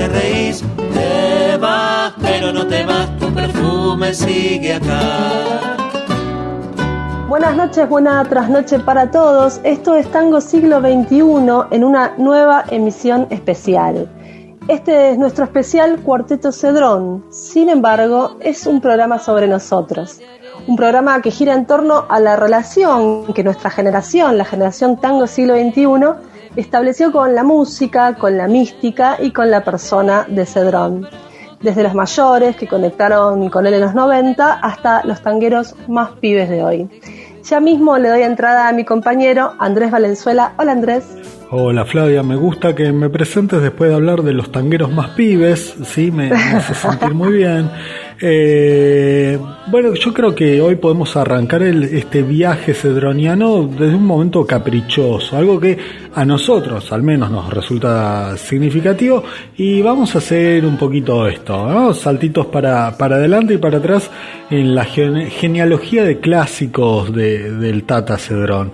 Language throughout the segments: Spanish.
te reís. Te vas, pero no te vas, tu perfume sigue acá. Buenas noches, buena trasnoche para todos. Esto es Tango Siglo XXI en una nueva emisión especial. Este es nuestro especial Cuarteto Cedrón. Sin embargo, es un programa sobre nosotros un programa que gira en torno a la relación que nuestra generación, la generación tango siglo XXI, estableció con la música, con la mística y con la persona de Cedrón. Desde los mayores que conectaron con él en los 90 hasta los tangueros más pibes de hoy. Ya mismo le doy entrada a mi compañero Andrés Valenzuela. Hola Andrés. Hola Flavia, me gusta que me presentes después de hablar de los tangueros más pibes, sí, me, me hace sentir muy bien. Eh, bueno, yo creo que hoy podemos arrancar este viaje cedroniano desde un momento caprichoso, algo que a nosotros al menos nos resulta significativo. Y vamos a hacer un poquito esto, saltitos para, para adelante y para atrás en la genealogía de clásicos de, del Tata Cedrón,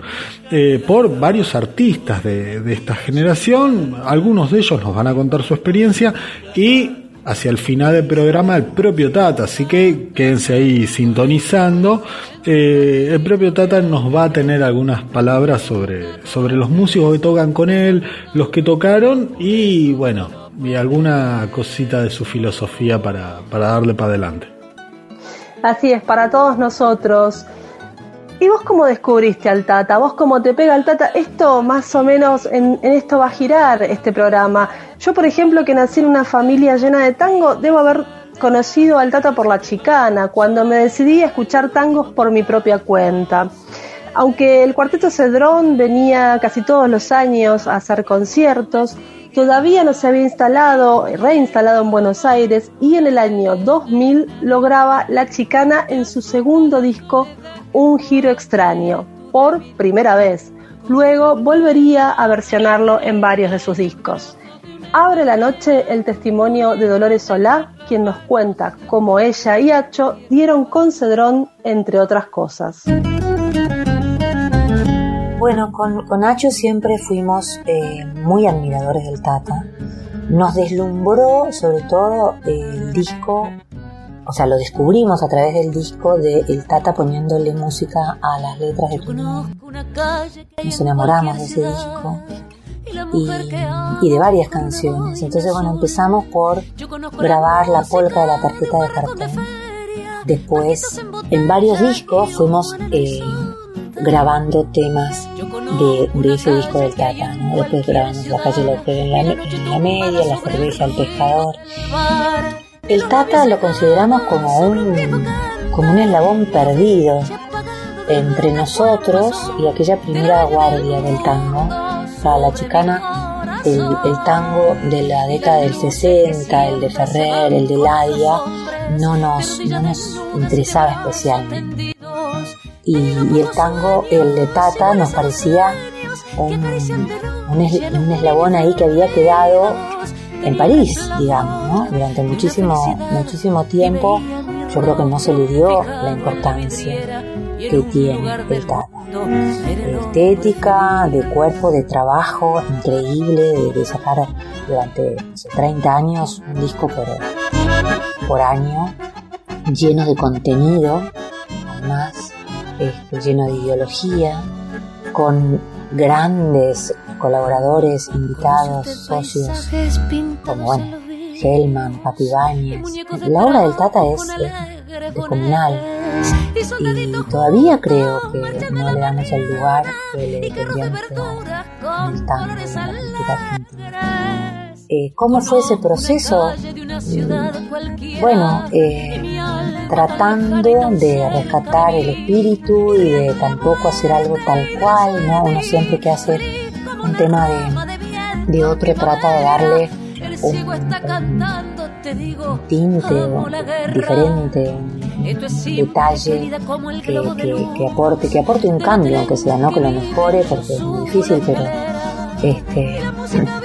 eh, por varios artistas de, de esta generación, algunos de ellos nos van a contar su experiencia y hacia el final del programa el propio Tata, así que quédense ahí sintonizando. Eh, el propio Tata nos va a tener algunas palabras sobre, sobre los músicos que tocan con él, los que tocaron y bueno, y alguna cosita de su filosofía para, para darle para adelante. Así es, para todos nosotros. ¿Y vos cómo descubriste al Tata? ¿Vos cómo te pega el Tata? Esto más o menos, en, esto va a girar este programa. Yo, por ejemplo, que nací en una familia llena de tango, debo haber conocido al Tata por la chicana, cuando me decidí a escuchar tangos por mi propia cuenta. Aunque el Cuarteto Cedrón venía casi todos los años a hacer conciertos, todavía no se había instalado, reinstalado en Buenos Aires y en el año 2000 lograba La Chicana en su segundo disco un giro extraño, por primera vez. Luego volvería a versionarlo en varios de sus discos. Abre la noche el testimonio de Dolores Solá, quien nos cuenta cómo ella y Hacho dieron con Cedrón, entre otras cosas. Bueno, con, con Hacho siempre fuimos eh, muy admiradores del Tata. Nos deslumbró sobre todo el disco o sea, lo descubrimos a través del disco de El Tata poniéndole música a las letras de tu Nos enamoramos de ese disco y, de varias canciones. Entonces, bueno, empezamos por grabar la polca de la tarjeta de cartón. Después, en varios discos fuimos eh, grabando temas de, ese disco del Tata. ¿no? Después grabamos La calle López en la, en la media, La cerveza, El pescador. El Tata lo consideramos como un, como un eslabón perdido entre nosotros y aquella primera guardia del tango. Sea, la chicana, el, tango de la década del 60, el de Ferrer, el de Ladia, no nos, no nos interesaba especialmente. Y, el tango, el de Tata, nos parecía un, un eslabón ahí que había quedado en París, digamos, ¿no? Durante muchísimo, muchísimo tiempo yo creo que no se le dio la importancia que tiene el Tata. estética, de cuerpo, de trabajo increíble, de, sacar durante 30 años un disco por, por año, lleno de contenido, este, lleno de ideología, con grandes colaboradores, invitados, socios, como bueno, Hellman, Papi La obra del Tata es, comunal. y todavía creo que no le damos el lugar que le tendríamos que dar en el tango, en la política argentina. Eh, ¿Cómo fue ese proceso? Bueno, eh, tratando de rescatar el espíritu y de tampoco hacer algo tal cual, ¿no? Uno siempre que hace un tema de, de otro trata de darle un, tinte diferente, un detalle que, que, aporte, que aporte un cambio, aunque sea, no que lo mejore, porque es muy difícil, pero este,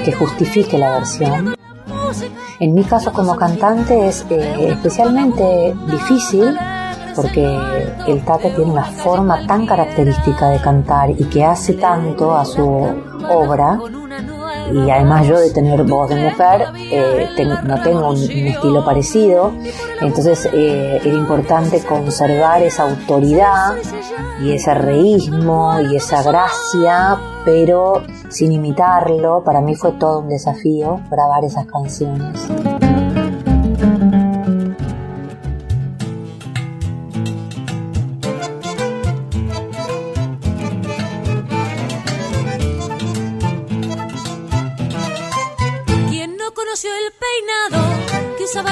que justifique la versión. En mi caso como cantante es eh, especialmente difícil porque el Tata tiene una forma tan característica de cantar y que hace tanto a su obra y además yo de tener voz de mujer eh, no tengo un, estilo parecido. Entonces eh, era importante conservar esa autoridad y ese reísmo y esa gracia pero sin imitarlo para mí fue todo un desafío grabar esas canciones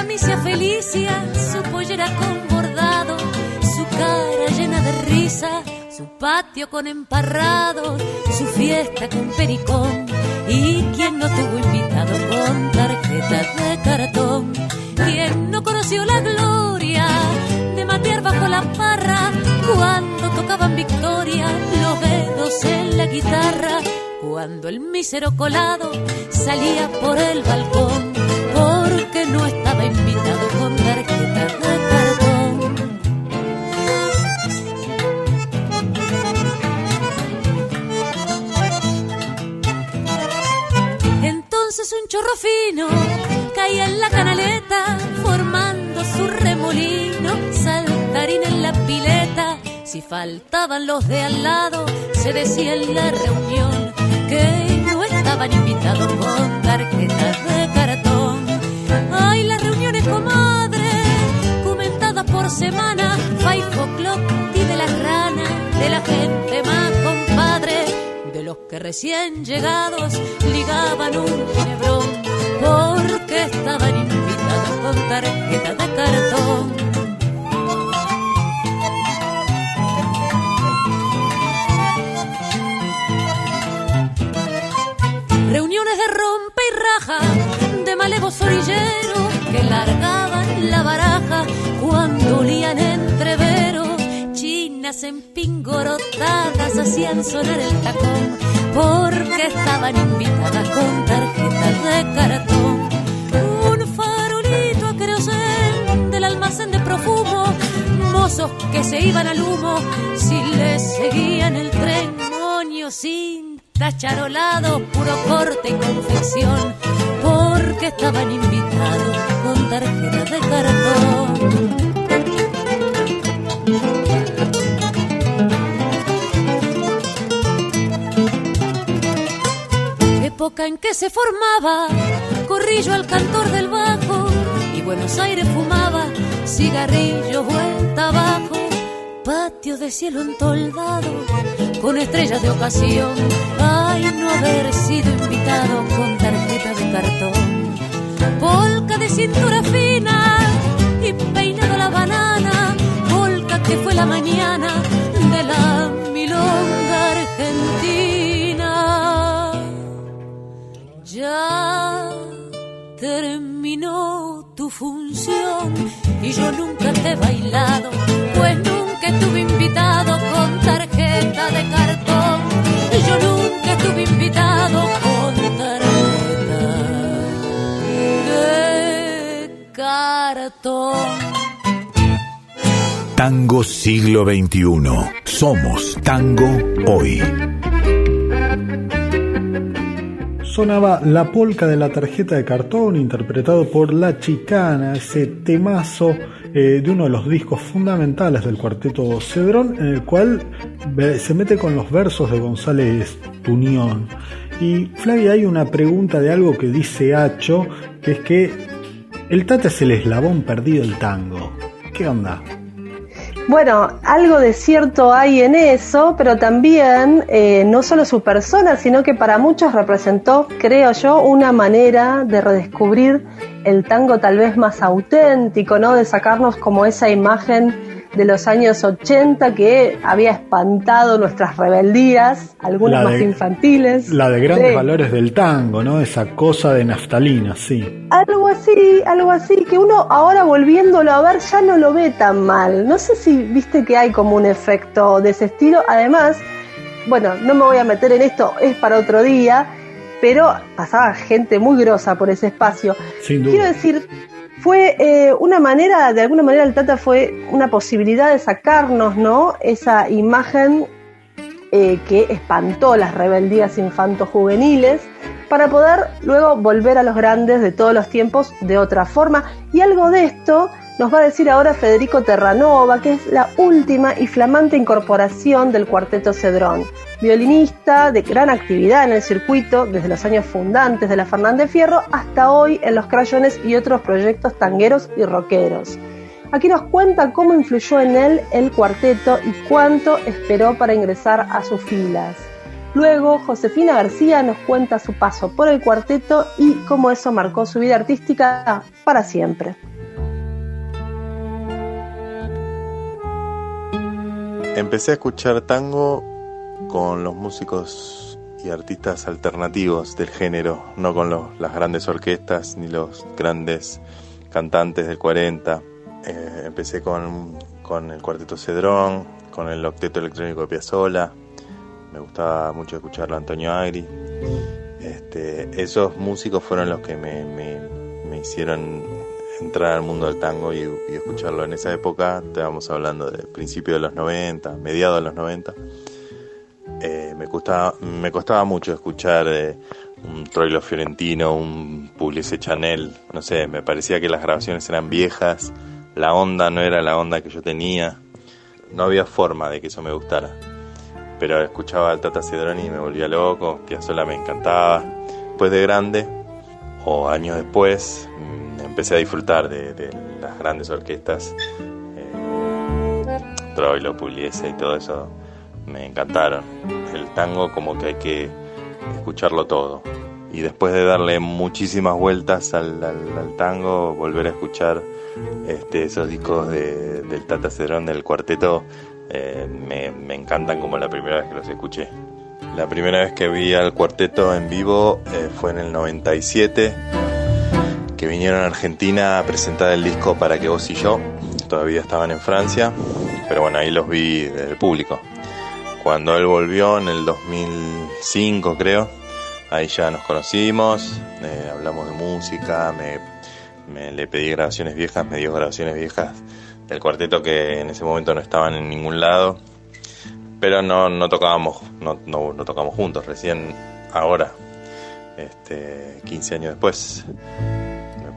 Misia Felicia, su pollera con bordado, su cara llena de risa, su patio con emparrados, su fiesta con pericón. Y quien no tuvo invitado con tarjetas de cartón, quien no conoció la gloria de matear bajo la parra cuando tocaban victoria los dedos en la guitarra, cuando el mísero colado salía por el balcón porque no estaba invitado con tarjeta de cartón. Entonces un chorro fino caía en la canaleta, formando su remolino, saltarín en la pileta. Si faltaban los de al lado, se decía en la reunión que no estaban invitados con tarjetas de cartón. Ay, las reuniones, comadre, comentadas por semana. Five o'clock y de las ranas, de la gente más compadre. De los que recién llegados ligaban un chevron porque estaban invitados con tarjeta de cartón. Reuniones de rompe y raja malevos orilleros que largaban la baraja cuando olían entreveros. Chinas empingorotadas hacían sonar el tacón porque estaban invitadas con tarjetas de cartón. Un farolito a querosén del almacén de profumo, mozos que se iban al humo si les seguían el tren, moños sin tacharolado, puro corte y confección porque estaban invitados con tarjetas de cartón. Época en que se formaba Corrillo al cantor del bajo y Buenos Aires fumaba cigarrillos vuelta abajo, patio de cielo entoldado con estrellas de ocasión. Ay, no haber sido invitado con tarjeta de cartón. Polca de cintura fina y peinado la banana. Polca que fue la mañana de la milonga argentina. Ya terminó tu función y yo nunca te he bailado, nunca estuve invitado con tarjeta de cartón. Y yo nunca estuve invitado con tarjeta de cartón. Tango siglo XXI. Somos tango hoy. Sonaba La polca de la tarjeta de cartón, interpretado por La Chicana, ese temazo eh, de uno de los discos fundamentales del cuarteto Cedrón, en el cual se mete con los versos de González Tunión. Y Flavia, hay una pregunta de algo que dice Hacho, que es que el Tata es el eslabón perdido del tango. ¿Qué onda? Bueno, algo de cierto hay en eso, pero también eh, no solo su persona, sino que para muchos representó, creo yo, una manera de redescubrir el tango tal vez más auténtico, ¿no? De sacarnos como esa imagen de los años 80 que había espantado nuestras rebeldías, algunas más infantiles. La de grandes valores del tango, ¿no? Esa cosa de naftalina, sí. Algo así, algo así, que uno ahora volviéndolo a ver ya no lo ve tan mal. No sé si viste que hay como un efecto de ese estilo. Además, bueno, no me voy a meter en esto, es para otro día, pero pasaba gente muy grosa por ese espacio. Sin duda. Quiero decir, fue eh, una manera, de alguna manera el Tata fue una posibilidad de sacarnos, ¿no? Esa imagen eh, que espantó las rebeldías infanto-juveniles para poder luego volver a los grandes de todos los tiempos de otra forma. Y algo de esto nos va a decir ahora Federico Terranova, que es la última y flamante incorporación del cuarteto Cedrón. Violinista de gran actividad en el circuito desde los años fundantes de la Fernández Fierro hasta hoy en los Crayones y otros proyectos tangueros y rockeros. Aquí nos cuenta cómo influyó en él el cuarteto y cuánto esperó para ingresar a sus filas. Luego, Josefina García nos cuenta su paso por el cuarteto y cómo eso marcó su vida artística para siempre. Empecé a escuchar tango con los músicos y artistas alternativos del género, no con las grandes orquestas ni los grandes cantantes del 40. Eh, empecé con, el cuarteto Cedrón, con el octeto electrónico de Piazzolla. Me gustaba mucho escucharlo Antonio Agri. Este, esos músicos fueron los que me, me hicieron entrar al mundo del tango y, escucharlo en esa época, estábamos hablando del principio de los 90, mediados de los 90, eh, me, costaba, me costaba mucho escuchar eh, un Troilo Fiorentino, un Pugliese Chanel, no sé, me parecía que las grabaciones eran viejas, la onda no era la onda que yo tenía, no había forma de que eso me gustara. Pero escuchaba al Tata Cedroni y me volvía loco, Piazzolla me encantaba. Después de grande, o años después, empecé a disfrutar de, las grandes orquestas, eh, Troilo, Pugliese y todo eso, me encantaron. El tango como que hay que escucharlo todo. Y después de darle muchísimas vueltas al, tango, volver a escuchar este, esos discos de, del Tata Cedrón del cuarteto, eh, me, me, encantan como la primera vez que los escuché. La primera vez que vi al cuarteto en vivo eh, fue en el 97 que vinieron a Argentina a presentar el disco Para que vos y yo. Todavía estaban en Francia, pero bueno, ahí los vi del público. Cuando él volvió en el 2005 creo, ahí ya nos conocimos, eh, hablamos de música, me, le pedí grabaciones viejas, me dio grabaciones viejas del cuarteto que en ese momento no estaban en ningún lado, pero no, no tocábamos, no, no, no tocamos juntos, recién ahora, este, 15 años después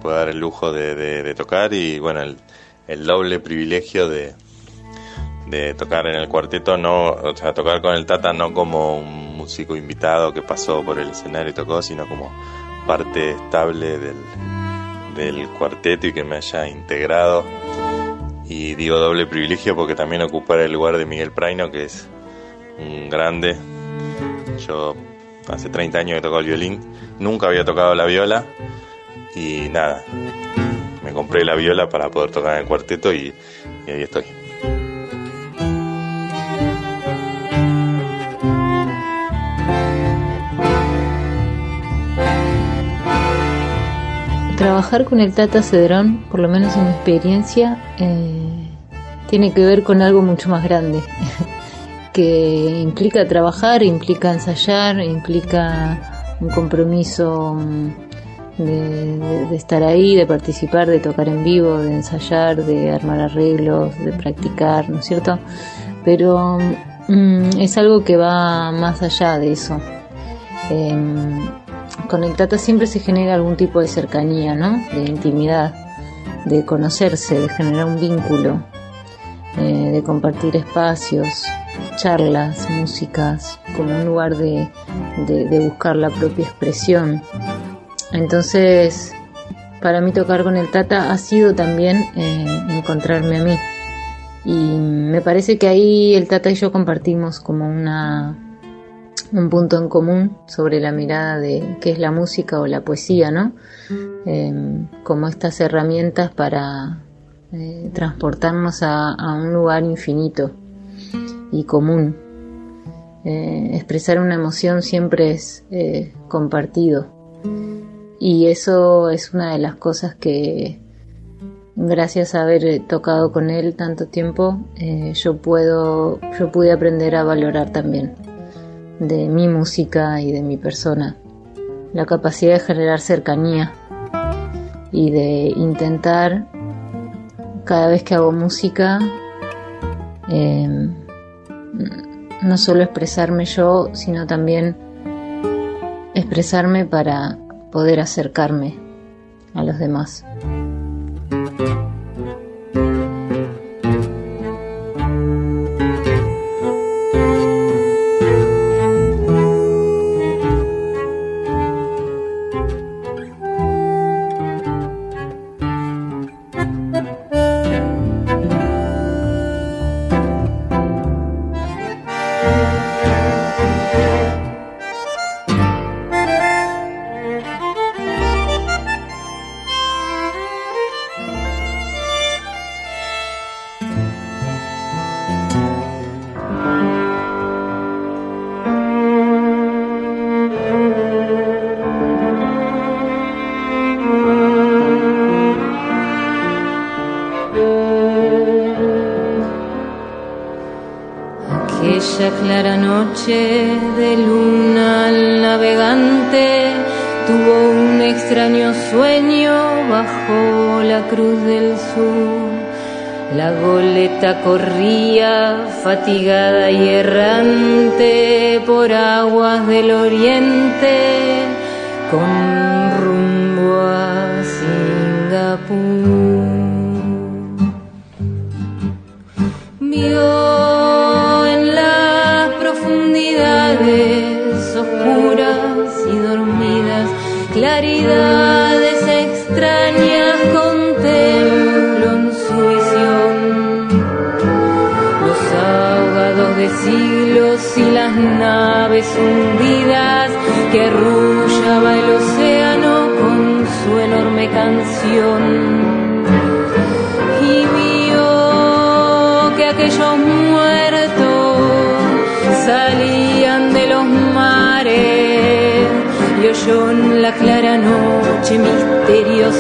puedo dar el lujo de, tocar y bueno, el, doble privilegio de, de tocar en el cuarteto, no, o sea, tocar con el Tata no como un músico invitado que pasó por el escenario y tocó, sino como parte estable del, del cuarteto y que me haya integrado. Y digo doble privilegio porque también ocupar el lugar de Miguel Praino, que es un grande. Yo hace 30 años que toco el violín, nunca había tocado la viola y nada, me compré la viola para poder tocar en el cuarteto y, ahí estoy. Trabajar con el Tata Cedrón, por lo menos en mi experiencia, eh, tiene que ver con algo mucho más grande, que implica trabajar, implica ensayar, implica un compromiso de, estar ahí, de participar, de tocar en vivo, de ensayar, de armar arreglos, de practicar, ¿no es cierto? Pero mm, es algo que va más allá de eso. Em, con el Tata siempre se genera algún tipo de cercanía, ¿no? De intimidad, de conocerse, de generar un vínculo, eh, de compartir espacios, charlas, músicas, como un lugar de, buscar la propia expresión. Entonces, para mí tocar con el Tata ha sido también eh, encontrarme a mí. Y me parece que ahí el Tata y yo compartimos como una un punto en común sobre la mirada de qué es la música o la poesía, ¿no? Em, como estas herramientas para eh, transportarnos a, un lugar infinito y común. Eh, expresar una emoción siempre es compartido y eso es una de las cosas que gracias a haber tocado con él tanto tiempo yo puedo yo pude aprender a valorar también de mi música y de mi persona, la capacidad de generar cercanía y de intentar cada vez que hago música em, no solo expresarme yo, sino también expresarme para poder acercarme a los demás. Singapur.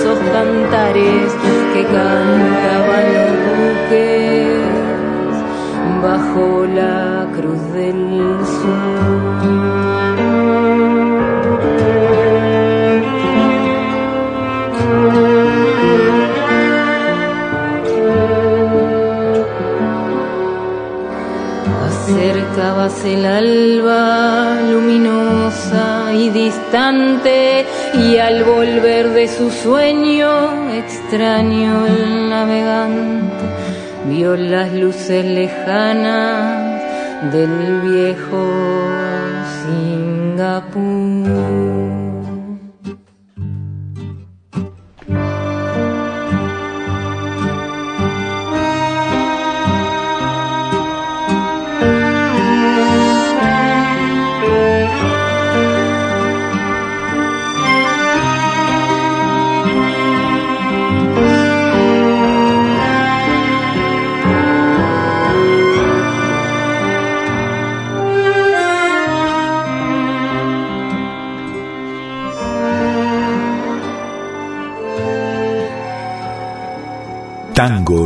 Misteriosos cantares que cantaban los buques bajo la cruz del sur. Acercabas el alba luminosa y distante y al volver de su sueño extraño el navegante vio las luces lejanas del viejo Singapur.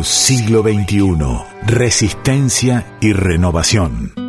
Siglo XXI, resistencia y renovación.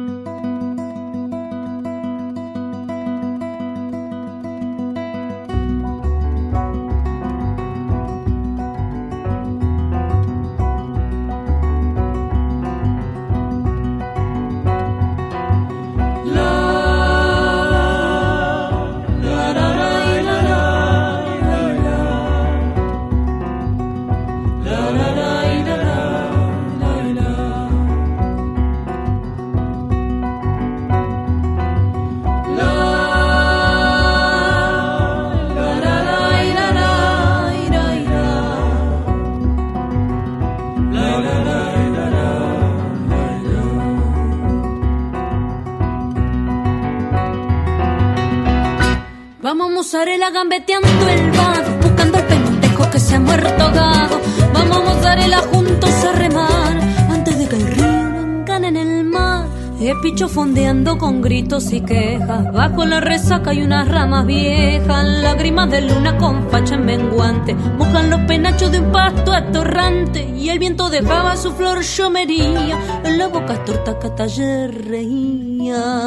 Resaca hay unas ramas viejas. Lágrimas de luna con facha en menguante. Mojan los penachos de un pasto atorrante. Y el viento dejaba su flor llomería. En la boca torta que taller reía.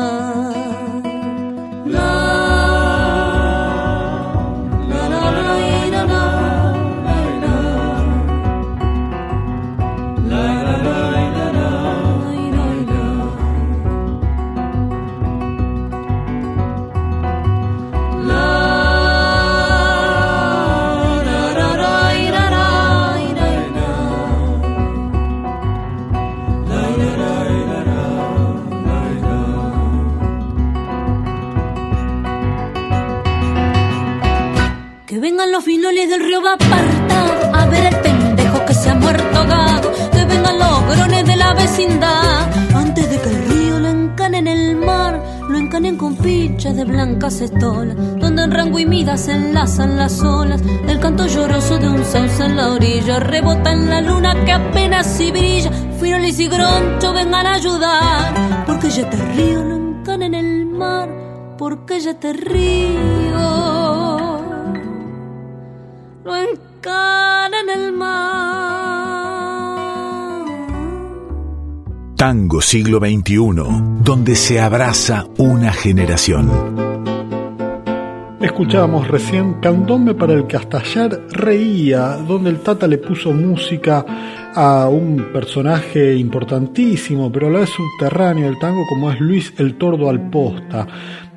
Encanen con pichas de blancas estolas, donde en rango y mida se enlazan las olas. El canto lloroso de un sauce en la orilla rebota en la luna que apenas si brilla. Finoles y groncho vengan a ayudar, porque ya te río encane en el mar, porque ya te río Tango siglo XXI, donde se abraza una generación. Escuchábamos recién Candombe para el ayer reía, donde el Tata le puso música a un personaje importantísimo, pero a la vez subterráneo del tango como es Luis el Tordo Alposta.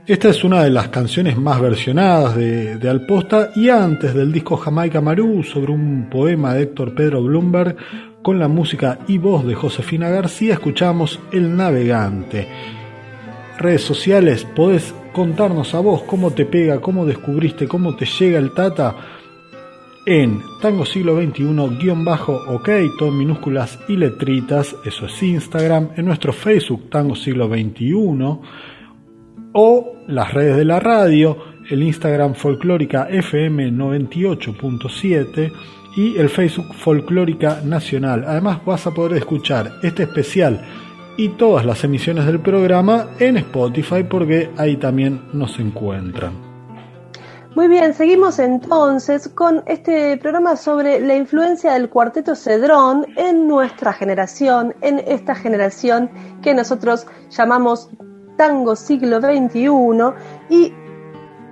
Esta es una de las canciones más versionadas de, Alposta y antes del disco Jamaica Marú sobre un poema de Héctor Pedro Bloomberg con la música y voz de Josefina García escuchamos El Navegante. Redes sociales, podés contarnos a vos cómo te pega, cómo descubriste, cómo te llega el Tata en Tango Siglo XXI guion bajo ok, todo minúsculas y letritas, eso es Instagram, en nuestro Facebook Tango Siglo XXI o las redes de la radio, el Instagram Folclórica FM 98.7 y el Facebook Folclórica Nacional. Además vas a poder escuchar este especial y todas las emisiones del programa en Spotify porque ahí también nos encuentran. Muy bien, seguimos entonces con este programa sobre la influencia del cuarteto Cedrón en nuestra generación, en esta generación que nosotros llamamos tango siglo XXI y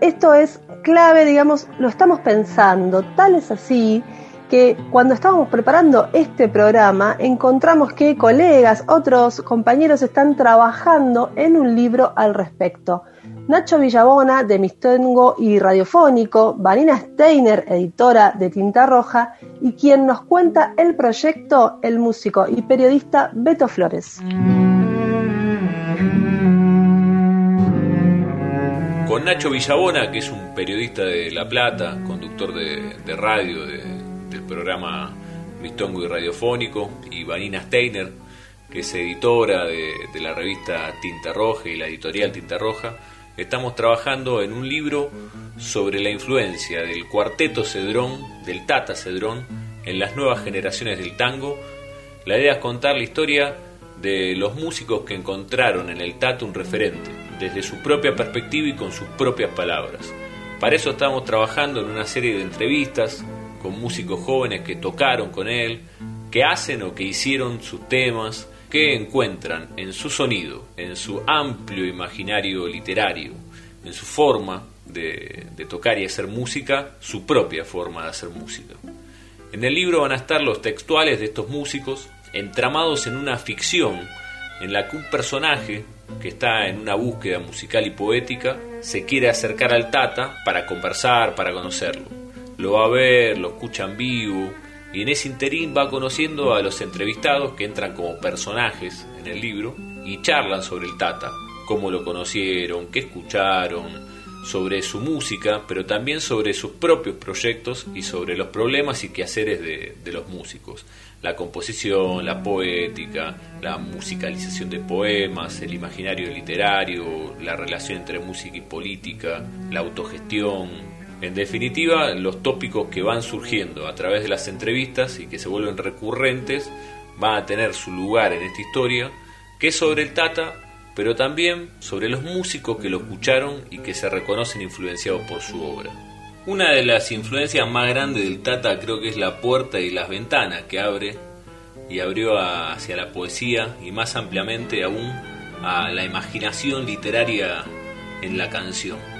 esto es clave, digamos, lo estamos pensando, tal es así que cuando estábamos preparando este programa encontramos que colegas, otros compañeros están trabajando en un libro al respecto. Nacho Villabona, de Mistengo y Radiofónico, Vanina Steiner, editora de Tinta Roja, y quien nos cuenta el proyecto, el músico y periodista Beto Flores. con Nacho Villabona, que es un periodista de La Plata, conductor de, radio del programa Mistongo y Radiofónico, y Vanina Steiner, que es editora de, la revista Tinta Roja y la editorial Tinta Roja, estamos trabajando en un libro sobre la influencia del cuarteto Cedrón, del Tata Cedrón, en las nuevas generaciones del tango. La idea es contar la historia de los músicos que encontraron en el Tata un referente desde su propia perspectiva y con sus propias palabras. Para eso estamos trabajando en una serie de entrevistas con músicos jóvenes que tocaron con él, que hacen o que hicieron sus temas, que encuentran en su sonido, en su amplio imaginario literario, en su forma de, tocar y hacer música, su propia forma de hacer música. En el libro van a estar los textuales de estos músicos, entramados en una ficción en la que un personaje que está en una búsqueda musical y poética, se quiere acercar al Tata para conversar, para conocerlo. Lo va a ver, lo escucha en vivo y en ese interín va conociendo a los entrevistados que entran como personajes en el libro y charlan sobre el Tata, cómo lo conocieron, qué escucharon, sobre su música, pero también sobre sus propios proyectos y sobre los problemas y quehaceres de, de los músicos. La composición, la poética, la musicalización de poemas, el imaginario literario, la relación entre música y política, la autogestión, en definitiva, los tópicos que van surgiendo a través de las entrevistas y que se vuelven recurrentes van a tener su lugar en esta historia, que es sobre el Tata, pero también sobre los músicos que lo escucharon y que se reconocen influenciados por su obra. Una de las influencias más grandes del Tata creo que es la puerta y las ventanas que abre y abrió hacia la poesía y más ampliamente aún a la imaginación literaria en la canción.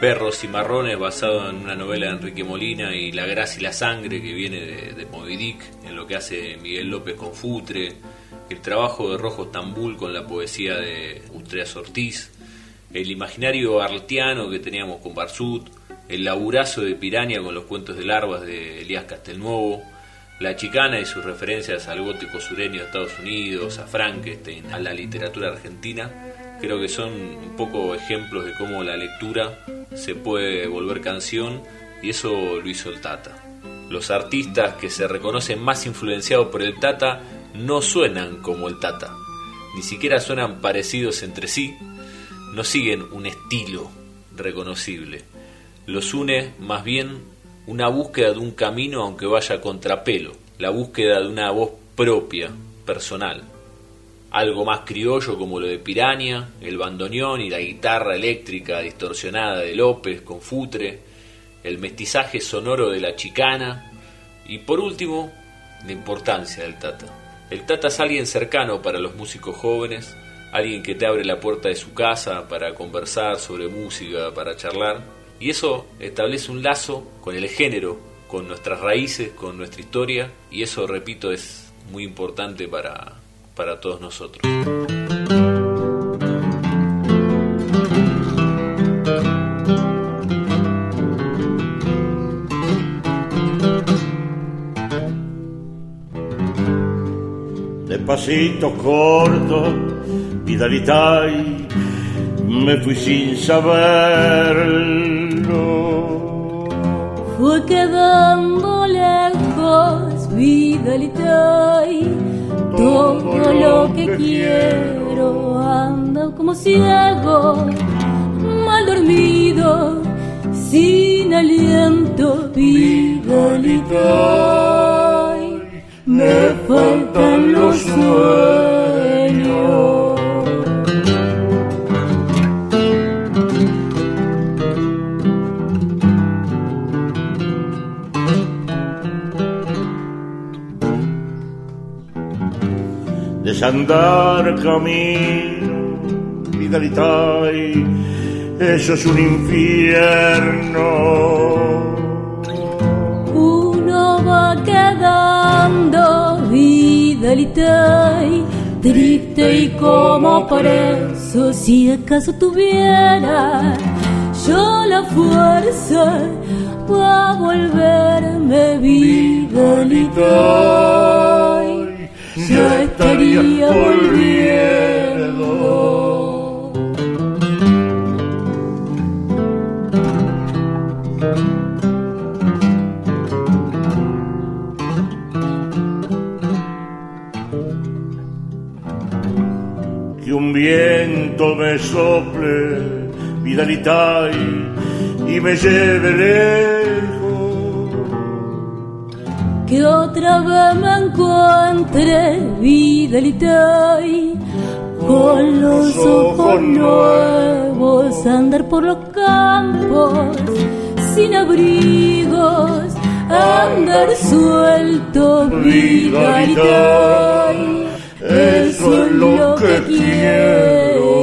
Perros y Marrones, basado en una novela de Enrique Molina, y La Gracia y la Sangre, que viene de, de Moby Dick, en lo que hace Miguel López con Futre, el trabajo de Rojo Estambul con la poesía de Ustreas Ortiz, el imaginario artiano que teníamos con Barsut, el laburazo de Piraña con los cuentos de larvas de Elías Castelnuovo, la chicana y sus referencias al gótico sureño de Estados Unidos, a Frankenstein, a la literatura argentina, creo que son un poco ejemplos de cómo la lectura se puede volver canción y eso lo hizo el Tata. Los artistas que se reconocen más influenciados por el Tata no suenan como el Tata, ni siquiera suenan parecidos entre sí, no siguen un estilo reconocible. Los une más bien una búsqueda de un camino aunque vaya contrapelo, la búsqueda de una voz propia, personal algo más criollo como lo de Piraña, el bandoneón y la guitarra eléctrica distorsionada de López con Futre, el mestizaje sonoro de la chicana y por último, la importancia del Tata. El Tata es alguien cercano para los músicos jóvenes, alguien que te abre la puerta de su casa para conversar sobre música, para charlar, y eso establece un lazo con el género, con nuestras raíces, con nuestra historia, y eso, repito, es muy importante para, para todos nosotros. De pasito corto, vidalidad me fui sin saberlo. Fue quedando lejos, vidalidad todo lo que quiero anda como ciego, mal dormido, sin aliento, vigalita. Me faltan los sueños. Desandar camino, vidalidad, eso es un infierno. Uno va quedando vidalidad, triste y como por eso, si acaso tuviera yo la fuerza para volverme vidalidad ya estaría volviendo. Que un viento me sople, vidalidad, y me lleve lejos que otra vez me encuentre vida y con los ojos nuevos andar por los campos sin abrigos andar suelto vida eso es lo que quiero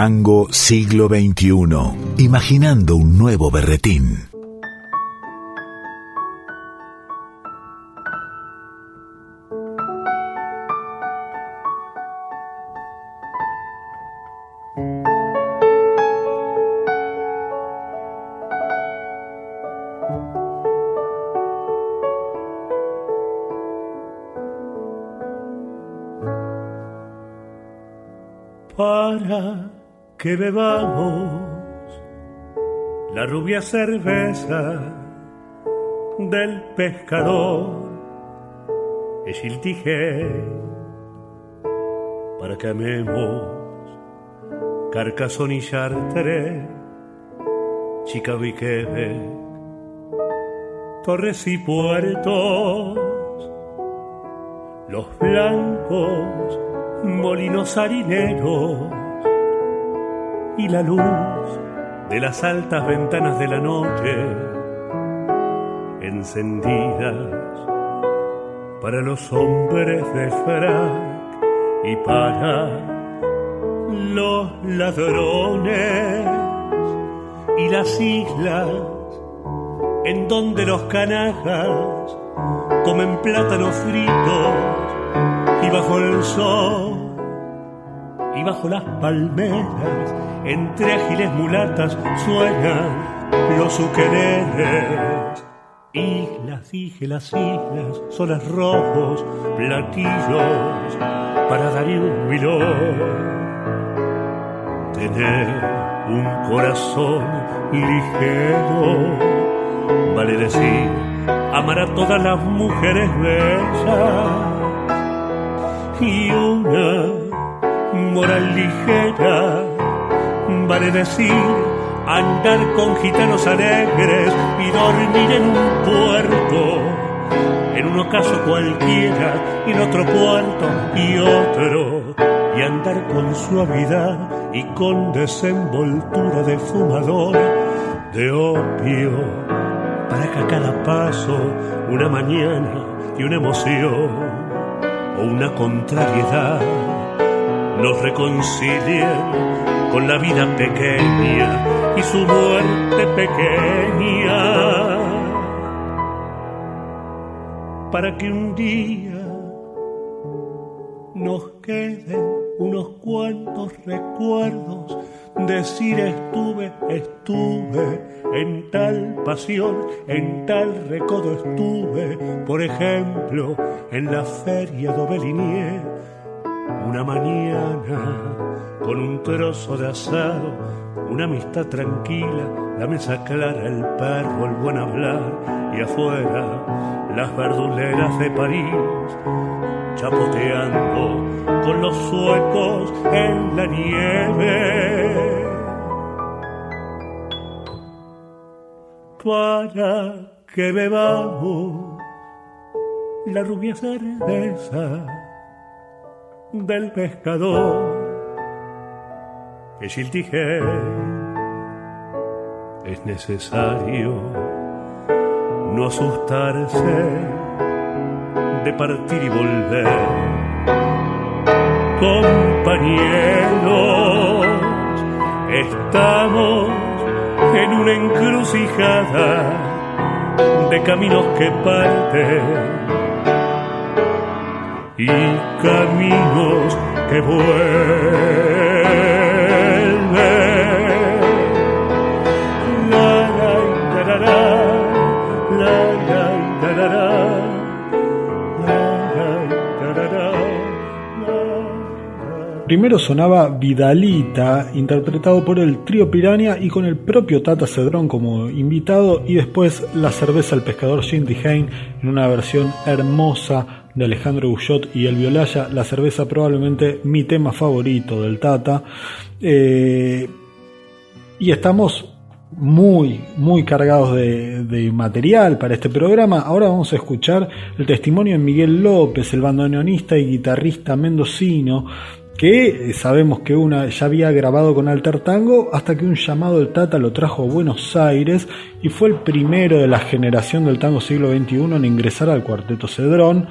Tango siglo XXI, imaginando un nuevo berretín. Bebamos la rubia cerveza del pescador. Es el para que amemos Carcassonne y Chartres, Chicago Quebec, Torres y Puertos, los blancos molinos harineros y la luz de las altas ventanas de la noche encendidas para los hombres de frac y para los ladrones y las islas en donde los canajas comen plátanos fritos y bajo el sol y bajo las palmeras entre ágiles mulatas suenan los uqueleres Islas, las islas, soles rojos, platillos para dar un milón. Tener un corazón ligero vale decir amar a todas las mujeres bellas y una moral ligera. Vale decir andar con gitanos alegres y dormir en un puerto, en un ocaso cualquiera, y en otro puerto y otro, y andar con suavidad y con desenvoltura de fumador de opio, para que a cada paso una mañana y una emoción o una contrariedad nos reconcilien con la vida pequeña y su muerte pequeña, para que un día nos queden unos cuantos recuerdos, decir estuve, estuve en tal pasión, en tal recodo estuve, por ejemplo, en la feria de Obelinie, una mañana con un trozo de asado, una amistad tranquila, la mesa clara, el perro, el buen hablar y afuera las verduleras de París, chapoteando con los suecos en la nieve. Para que bebamos la rubia cerveza del pescador es el tije es necesario no asustarse de partir y volver. Compañeros, estamos en una encrucijada de caminos que parten y caminos que vuelven. Primero sonaba Vidalita, interpretado por el trío Piranha y con el propio Tata Cedrón como invitado, y después La cerveza al pescador Shinty Hain en una versión hermosa de Alejandro Guyot y El Violaya, la cerveza probablemente mi tema favorito del Tata. Eh, y estamos muy, muy cargados de, material para este programa. Ahora vamos a escuchar el testimonio de Miguel López, el bandoneonista y guitarrista mendocino, que sabemos que una ya había grabado con Alter Tango hasta que un llamado del Tata lo trajo a Buenos Aires y fue el primero de la generación del tango siglo XXI en ingresar al cuarteto Cedrón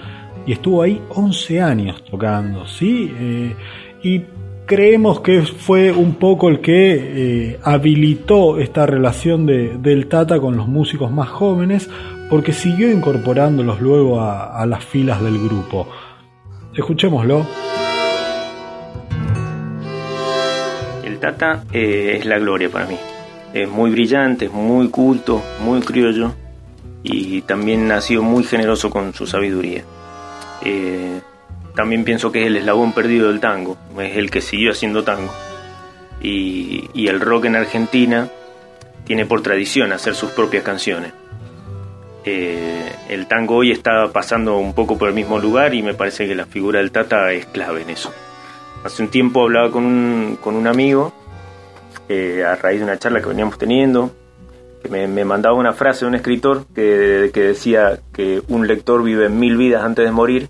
y estuvo ahí 11 años tocando, ¿sí? Eh, y creemos que fue un poco el que eh, habilitó esta relación de, del Tata con los músicos más jóvenes porque siguió incorporándolos luego a, las filas del grupo. Escuchémoslo. Tata eh, es la gloria para mí. Es muy brillante, es muy culto, muy criollo y también ha sido muy generoso con su sabiduría. Eh, también pienso que es el eslabón perdido del tango, es el que siguió haciendo tango. Y, el rock en Argentina tiene por tradición hacer sus propias canciones. Eh, el tango hoy está pasando un poco por el mismo lugar y me parece que la figura del Tata es clave en eso. Hace un tiempo hablaba con un, con un amigo eh, a raíz de una charla que veníamos teniendo, me, me mandaba una frase de un escritor que, que decía que un lector vive mil vidas antes de morir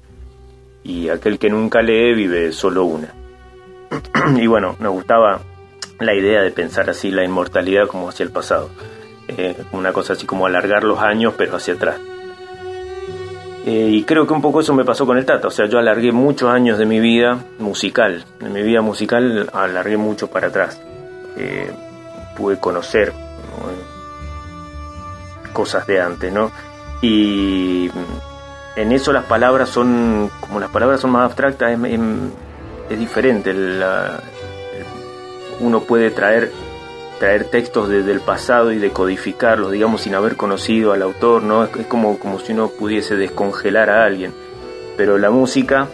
y aquel que nunca lee vive solo una. y bueno, nos gustaba la idea de pensar así la inmortalidad como hacia el pasado. Eh, una cosa así como alargar los años pero hacia atrás. Eh, y creo que un poco eso me pasó con el Tata, o sea, yo alargué muchos años de mi vida musical, de mi vida musical alargué mucho para atrás. Eh, pude conocer cosas de antes, ¿no? Y en eso las palabras son, como las palabras son más abstractas, es, es diferente. Uno puede traer traer textos desde el pasado y decodificarlos, digamos, sin haber conocido al autor, ¿no? Es, como, como si uno pudiese descongelar a alguien. Pero la música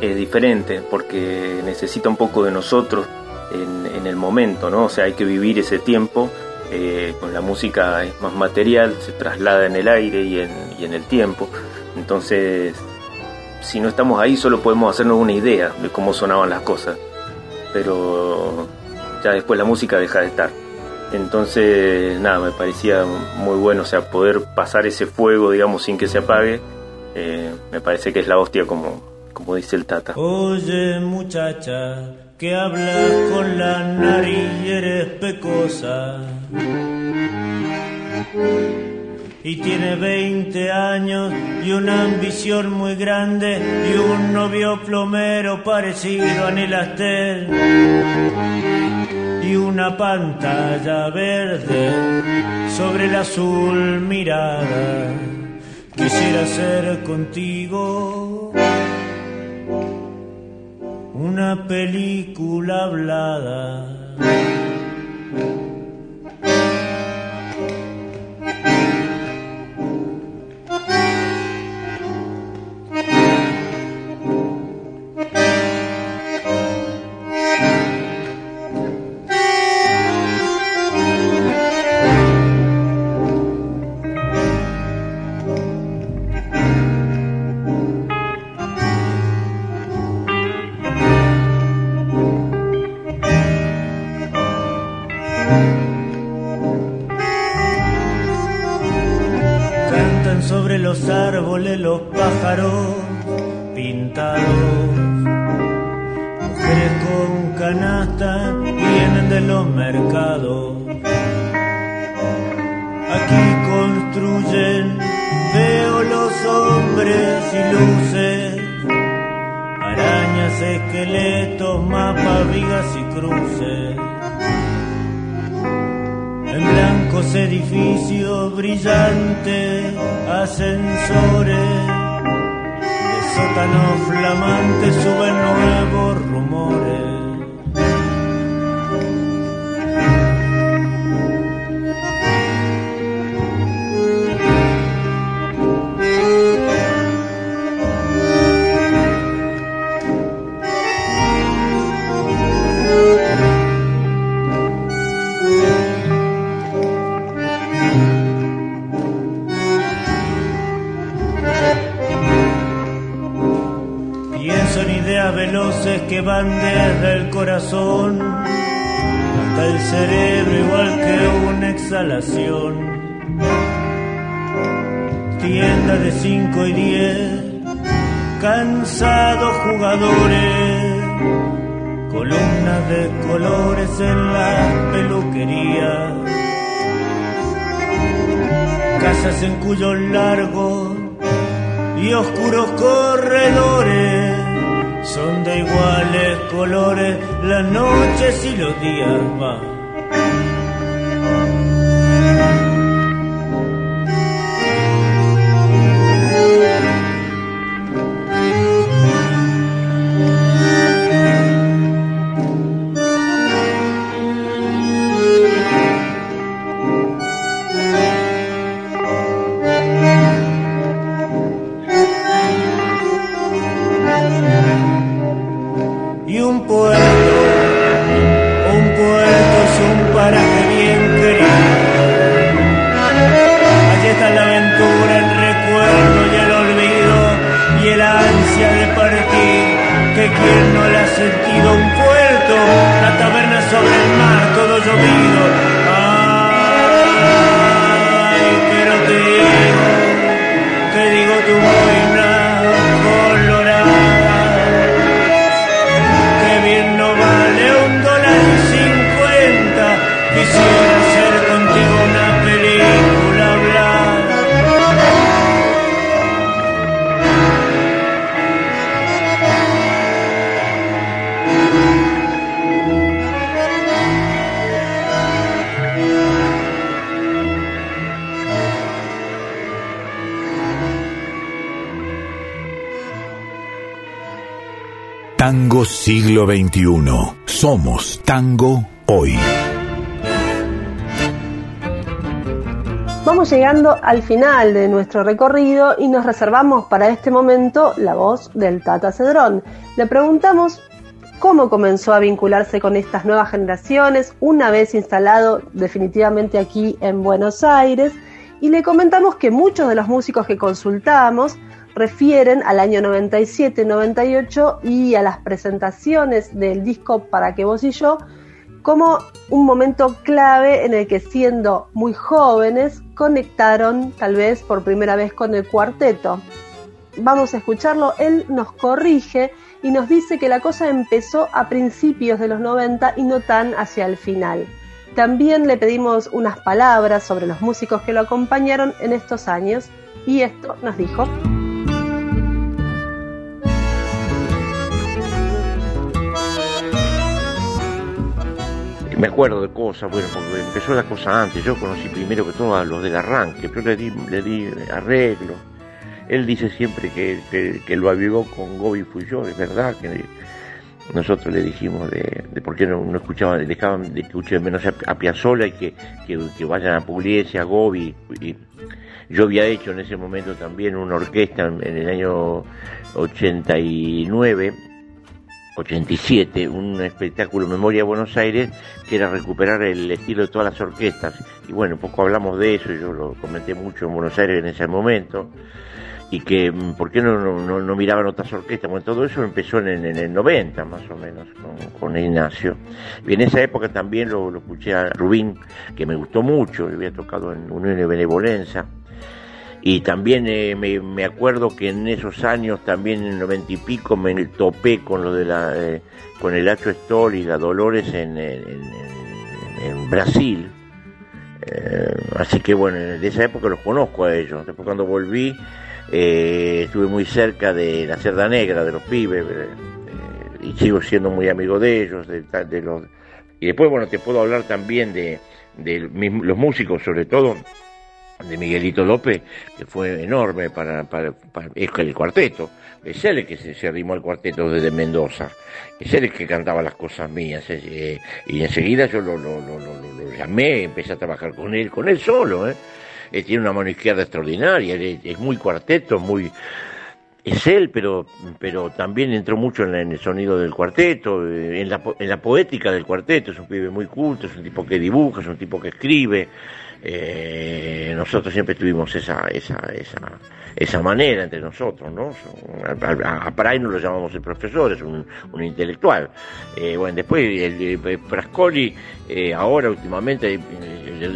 es diferente porque necesita un poco de nosotros en, en el momento, ¿no? O sea, hay que vivir ese tiempo. Eh, con la música es más material, se traslada en el aire y en, y en el tiempo. Entonces, si no estamos ahí, solo podemos hacernos una idea de cómo sonaban las cosas. Pero ya después la música deja de estar. Entonces, nada, me parecía muy bueno, o sea, poder pasar ese fuego, digamos, sin que se apague, eh, me parece que es la hostia, como, como dice el Tata. Oye, muchacha, que hablas con la nariz y eres pecosa. Y tiene 20 años y una ambición muy grande y un novio plomero parecido a Neil Astel y una pantalla verde sobre la azul mirada. Quisiera ser contigo una película hablada. En blancos edificios brillantes, ascensores, de sótanos flamantes suben nuevos rumores. Que van desde el corazón hasta el cerebro igual que una exhalación. Tienda de 5 y 10, cansados jugadores, columnas de colores en la peluquería, casas en cuyos largos y oscuros corredores son de iguales colores las noches y los días van. Siglo XXI. Somos tango hoy. Vamos llegando al final de nuestro recorrido y nos reservamos para este momento la voz del Tata Cedrón. Le preguntamos cómo comenzó a vincularse con estas nuevas generaciones una vez instalado definitivamente aquí en Buenos Aires y le comentamos que muchos de los músicos que consultamos refieren al año 97-98 y a las presentaciones del disco Para que vos y yo como un momento clave en el que siendo muy jóvenes conectaron tal vez por primera vez con el cuarteto. Vamos a escucharlo, él nos corrige y nos dice que la cosa empezó a principios de los 90 y no tan hacia el final. También le pedimos unas palabras sobre los músicos que lo acompañaron en estos años y esto nos dijo. Me acuerdo de cosas, bueno, porque empezó la cosa antes, yo conocí primero que todo a los del arranque, pero le di, le di arreglo. Él dice siempre que, que, lo avivó con Gobi yo, es verdad que nosotros le dijimos de, de por qué no, no escuchaban, dejaban de escuchar menos a, a Piazzolla y que, que, vayan a Pugliese, a Gobi. Y yo había hecho en ese momento también una orquesta en el año 89 87, un espectáculo Memoria Buenos Aires, que era recuperar el estilo de todas las orquestas. Y bueno, poco hablamos de eso, yo lo comenté mucho en Buenos Aires en ese momento, y que mm, por qué no, no, no miraban otras orquestas. Bueno, todo eso empezó en, el 90 más o menos con, Ignacio. Y en esa época también lo, lo escuché a Rubín, que me gustó mucho, había tocado en Unión de Benevolencia y también eh, me, acuerdo que en esos años, también en el noventa y pico, me topé con lo de la, eh, con el Hacho Stoll y la Dolores en, en, Brasil. Eh, así que bueno, de esa época los conozco a ellos. Después cuando volví, estuve muy cerca de la Cerda Negra, de los pibes, y sigo siendo muy amigo de ellos, de, de los... Y después, bueno, te puedo hablar también de, de los músicos, sobre todo de Miguelito López, que fue enorme para, para, el cuarteto. Es él el que se, arrimó al cuarteto desde Mendoza. Es él el que cantaba las cosas mías. Eh, y enseguida yo lo, lo, lo, llamé, empecé a trabajar con él, con él solo. ¿eh? Él tiene una mano izquierda extraordinaria, es, muy cuarteto, muy... Es él, pero, pero también entró mucho en, el sonido del cuarteto, eh, en la, en la poética del cuarteto. Es un pibe muy culto, es un tipo que dibuja, es un tipo que escribe. Eh, nosotros siempre tuvimos esa, esa, esa, esa manera entre nosotros, ¿no? A, a lo llamamos el profesor, es un, un intelectual. Eh, bueno, después el, eh, ahora últimamente,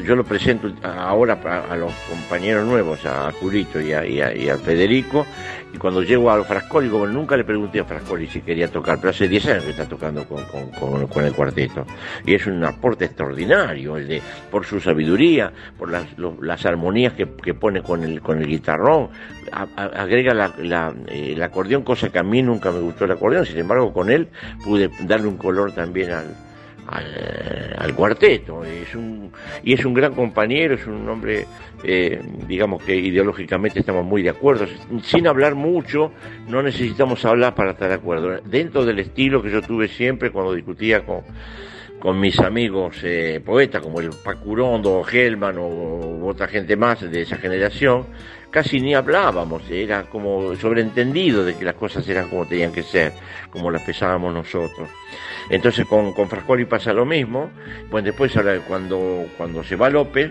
yo lo presento ahora a, los compañeros nuevos, a Julito y a, Federico, y cuando llego a Frascoli, como nunca le pregunté a Frascoli si quería tocar, pero hace 10 años que está tocando con, con, con, el cuarteto. Y es un aporte extraordinario, el de, por su sabiduría, por las, las armonías que, que, pone con el, con el guitarrón, agrega la, eh, el acordeón, cosa que a mí nunca me gustó el acordeón, sin embargo con él pude darle un color también al, al, cuarteto. Es un, y es un gran compañero, es un hombre, eh, digamos que ideológicamente estamos muy de acuerdo. Sin hablar mucho, no necesitamos hablar para estar de acuerdo. Dentro del estilo que yo tuve siempre cuando discutía con, con mis amigos eh, poetas como el Pacurondo, Helman o otra gente más de esa generación, casi ni hablábamos, era como sobreentendido de que las cosas eran como tenían que ser, como las pensábamos nosotros. Entonces con, con Frascoli pasa lo mismo. Bueno, después cuando, cuando se va López,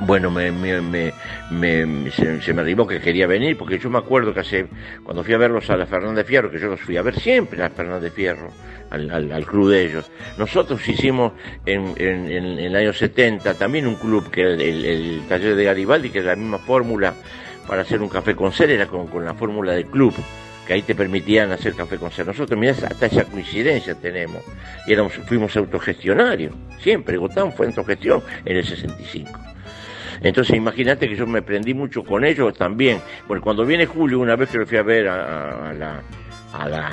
bueno, me, me, me, se, me arribó que quería venir, porque yo me acuerdo que hace, cuando fui a verlos a la Fernández Fierro, que yo los fui a ver siempre a Fernández Fierro, al, al, club de ellos. Nosotros hicimos en, en, en, el año 70 también un club, que era el, taller de Garibaldi, que es la misma fórmula para hacer un café con ser, era con, con la fórmula del club que ahí te permitían hacer café con ser. Nosotros, mirá, hasta esa coincidencia tenemos. Y éramos, fuimos autogestionarios, siempre. Gotán fue autogestión en el 65. Entonces imagínate que yo me prendí mucho con ellos también. Bueno, cuando viene Julio, una vez que lo fui a ver a, la, a, la,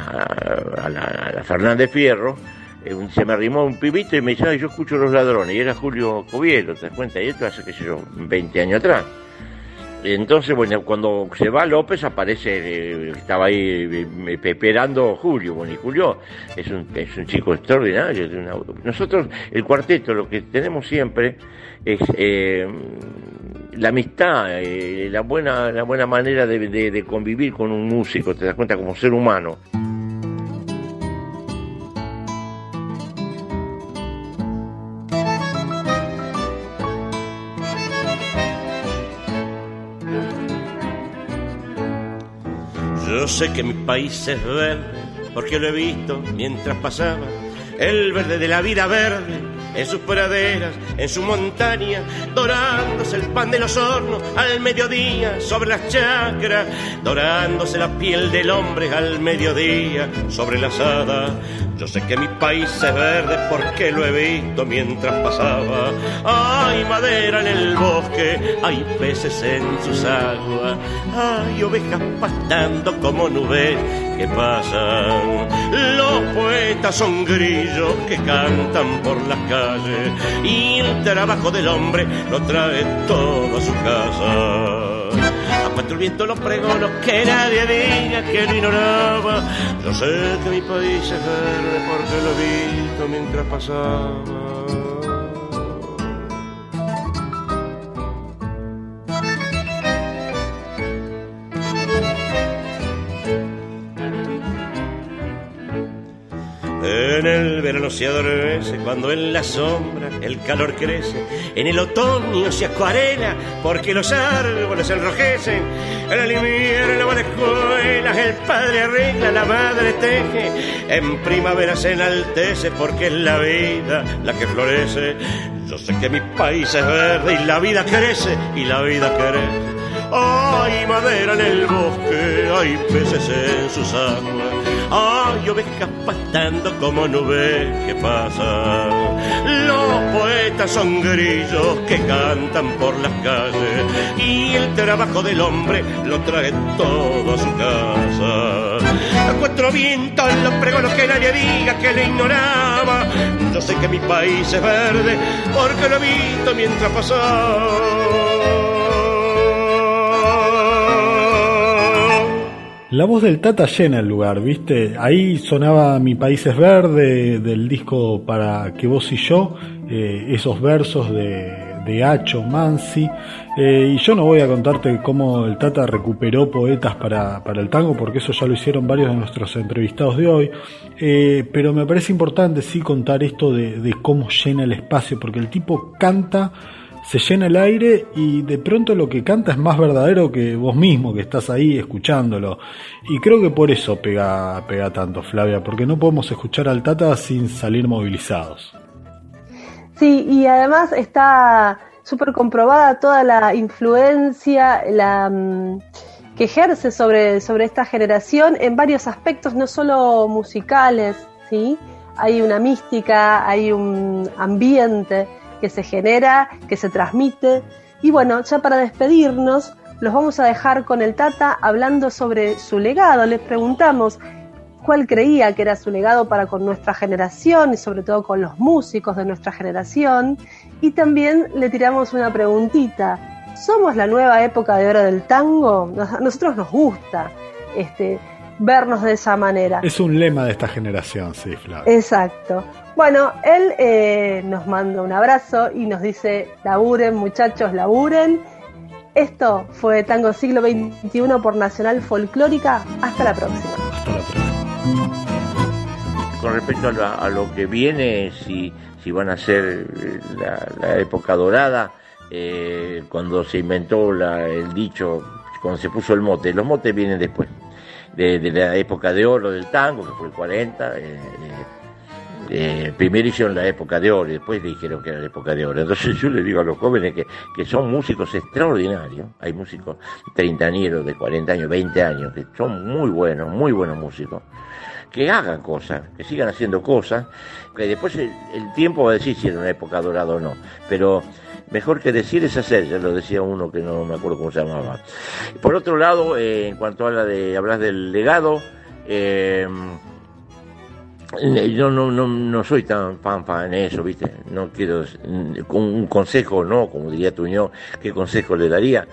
a, la, Fernández Fierro, eh, se me arrimó un pibito y me dice, yo escucho los ladrones. Y era Julio Covielo, ¿te das cuenta? Y esto hace, qué sé yo, 20 años atrás. Entonces, bueno, cuando se va López aparece, eh, estaba ahí eh, esperando Julio, bueno, y Julio es un, es un chico extraordinario. nosotros, el cuarteto, lo que tenemos siempre es eh, la amistad, la, buena, la buena manera de, de convivir con un músico, te das cuenta como ser humano. Yo sé que mi país es verde, porque lo he visto mientras pasaba. El verde de la vida verde, en sus praderas, en su montaña, dorándose el pan de los hornos al mediodía sobre las chacras, dorándose la piel del hombre al mediodía sobre la asada. Yo sé que mi país es verde porque lo he visto mientras pasaba. Hay madera en el bosque, hay peces en sus aguas, hay ovejas pastando como nubes que pasan. Los poetas son grillos que cantan por las calles y el trabajo del hombre lo trae todo a su casa. A cuatro vientos los pregonos que nadie diga que lo ignoraba. Yo sé que mi país es verde porque lo he visto mientras pasaba. Se adormece cuando en la sombra el calor crece. En el otoño se acuarela porque los árboles se enrojecen. En el invierno van escuelas, el padre arregla, la madre teje. En primavera se enaltece porque es la vida la que florece. Yo sé que mi país es verde y la vida crece y la vida crece. Hay madera en el bosque, hay peces en sus aguas, hay ovejas pastando como nubes que pasan. Los poetas son grillos que cantan por las calles y el trabajo del hombre lo trae todo a su casa. A cuatro vientos los pregonos que nadie diga que le ignoraba. Yo sé que mi país es verde porque lo he visto mientras pasaba. La voz del Tata llena el lugar, ¿viste? Ahí sonaba Mi País es Verde del disco Para que vos y yo, eh, esos versos de, de Hacho Mansi. Eh, y yo no voy a contarte cómo el Tata recuperó poetas para, para, el tango, porque eso ya lo hicieron varios de nuestros entrevistados de hoy. Eh, pero me parece importante sí contar esto de, de cómo llena el espacio, porque el tipo canta se llena el aire y de pronto lo que canta es más verdadero que vos mismo que estás ahí escuchándolo. Y creo que por eso pega, pega tanto, Flavia, porque no podemos escuchar al Tata sin salir movilizados. Sí, y además está súper comprobada toda la influencia la, mm, que ejerce sobre, sobre esta generación en varios aspectos, no solo musicales, ¿sí? Hay una mística, hay un ambiente que se genera, que se transmite. Y bueno, ya para despedirnos, los vamos a dejar con el Tata hablando sobre su legado. Les preguntamos cuál creía que era su legado para con nuestra generación y sobre todo con los músicos de nuestra generación. Y también le tiramos una preguntita. ¿Somos la nueva época de oro del tango? A nosotros nos gusta este, vernos de esa manera. Es un lema de esta generación, sí, Flavio. Exacto. Bueno, él eh, nos manda un abrazo y nos dice, laburen muchachos, laburen. Esto fue Tango Siglo XXI por Nacional Folclórica. Hasta la próxima. Con respecto a, lo que viene, si, si van a ser eh, la, época dorada, eh, cuando se inventó el dicho, cuando se puso el mote, los motes vienen después. De, la época de oro del tango, que fue el 40, eh, primero hicieron la época de oro y después dijeron que era la época de oro. Entonces yo le digo a los jóvenes que, que son músicos extraordinarios, hay músicos treintañeros de 40 años, 20 años, que son muy buenos, muy buenos músicos, que hagan cosas, que sigan haciendo cosas, que después el, tiempo va a decir si era una época dorada o no, pero mejor que decir es hacer, ya lo decía uno que no me acuerdo cómo se llamaba. Por otro lado, eh, en cuanto a la de hablar del legado, eh, yo no, no, no soy tan fan en eso, ¿viste? No quiero. Un consejo, no, como diría Tuñó, ¿qué consejo le daría?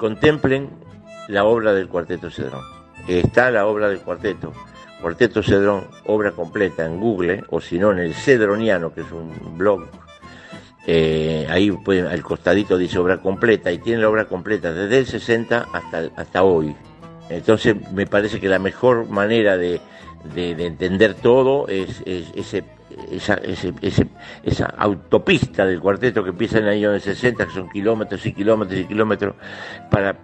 contemplen la obra del Cuarteto Cedrón. Está la obra del Cuarteto. Cuarteto Cedrón, obra completa en Google, o si no en el Cedroniano, que es un blog. Eh, ahí al costadito dice obra completa y tiene la obra completa desde el 60 hasta, hasta hoy. Entonces me parece que la mejor manera de, de, de entender todo es, es ese esa, esa autopista del cuarteto que empieza en el año 60, que son kilómetros y kilómetros y kilómetros para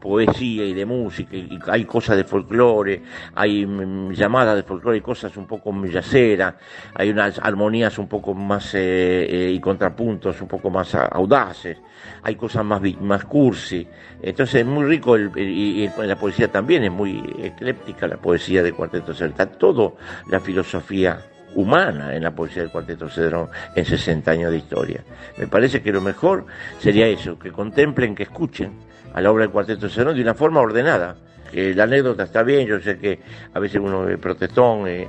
poesía y de música, y hay cosas de folclore, hay llamadas de folclore y cosas un poco yaceras, hay unas armonías un poco más eh, eh, y contrapuntos un poco más audaces, hay cosas más, más cursi, entonces es muy rico y, la poesía también es muy ecléptica la poesía del cuarteto celta, todo la filosofía humana en la poesía del Cuarteto Cedrón en 60 años de historia. Me parece que lo mejor sería eso, que contemplen, que escuchen a la obra del Cuarteto Cedrón de una forma ordenada. Que la anécdota está bien, yo sé que a veces uno es protestón, eh,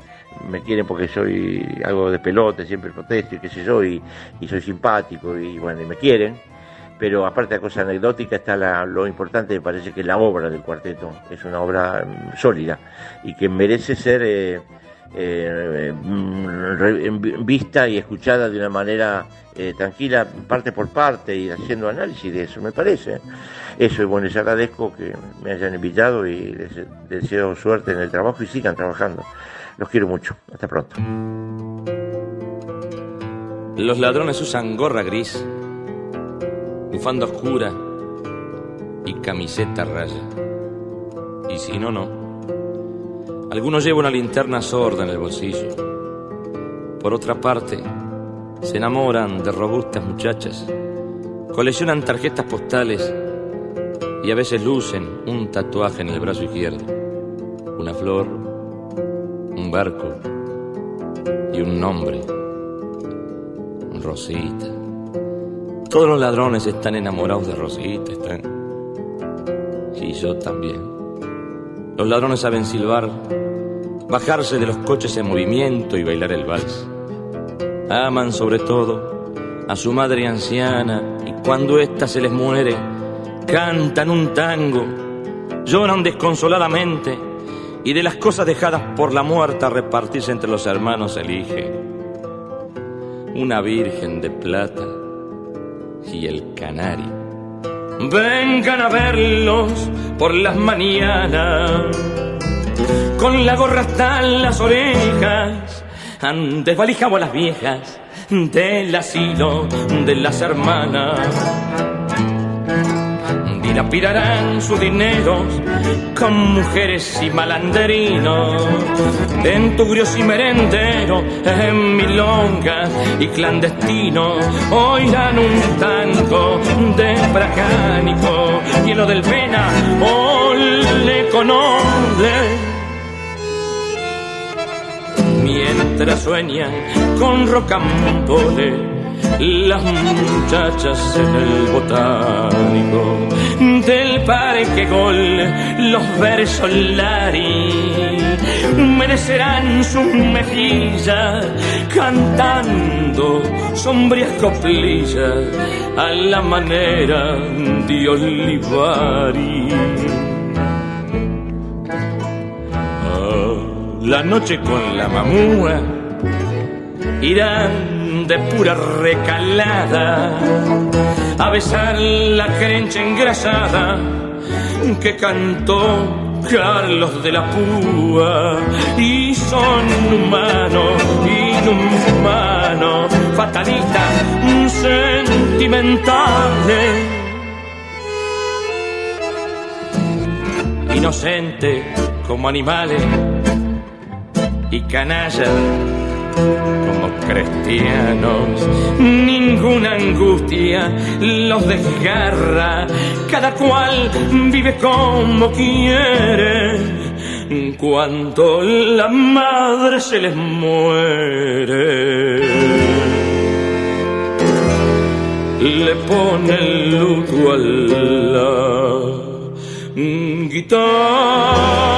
me quieren porque soy algo de pelote, siempre protesto y qué sé yo, y, soy simpático y bueno, y me quieren. Pero aparte de la cosa anecdótica está la, lo importante, me parece que la obra del cuarteto es una obra mm, sólida y que merece ser... Eh, eh, vista y escuchada de una manera eh, tranquila, parte por parte y haciendo análisis de eso, me parece. Eso, y bueno, les agradezco que me hayan invitado y les deseo suerte en el trabajo y sigan trabajando. Los quiero mucho. Hasta pronto. Los ladrones usan gorra gris, bufanda oscura y camiseta raya. Y si no, no. Algunos llevan una linterna sorda en el bolsillo. Por otra parte, se enamoran de robustas muchachas, coleccionan tarjetas postales y a veces lucen un tatuaje en el brazo izquierdo. Una flor, un barco y un nombre. Rosita. Todos los ladrones están enamorados de Rosita, están. Y yo también. Los ladrones saben silbar, bajarse de los coches en movimiento y bailar el vals. Aman sobre todo a su madre anciana y cuando ésta se les muere, cantan un tango, lloran desconsoladamente y de las cosas dejadas por la muerta repartirse entre los hermanos elige una virgen de plata y el canario. Vengan a verlos por las mañanas, con la gorra hasta las orejas, desvalijamos a las viejas del asilo de las hermanas dilapidarán sus dineros con mujeres y malanderinos, en tugrios y merenderos, en milongas y clandestinos, oirán un tango de fracánico, lleno del pena, ole con ole. Mientras sueñan con rocambole las muchachas en el botánico del parque gol, los versos lari merecerán sus mejillas cantando sombrías coplillas a la manera de Olivari. Ah, la noche con la mamúa irán de pura recalada a besar la crencha engrasada que cantó Carlos de la Púa. Y son humanos, inhumanos, fatalistas, sentimentales, inocentes como animales y canallas como cristianos. Ninguna angustia los desgarra, cada cual vive como quiere. Cuando la madre se les muere, le pone el luto a la guitarra.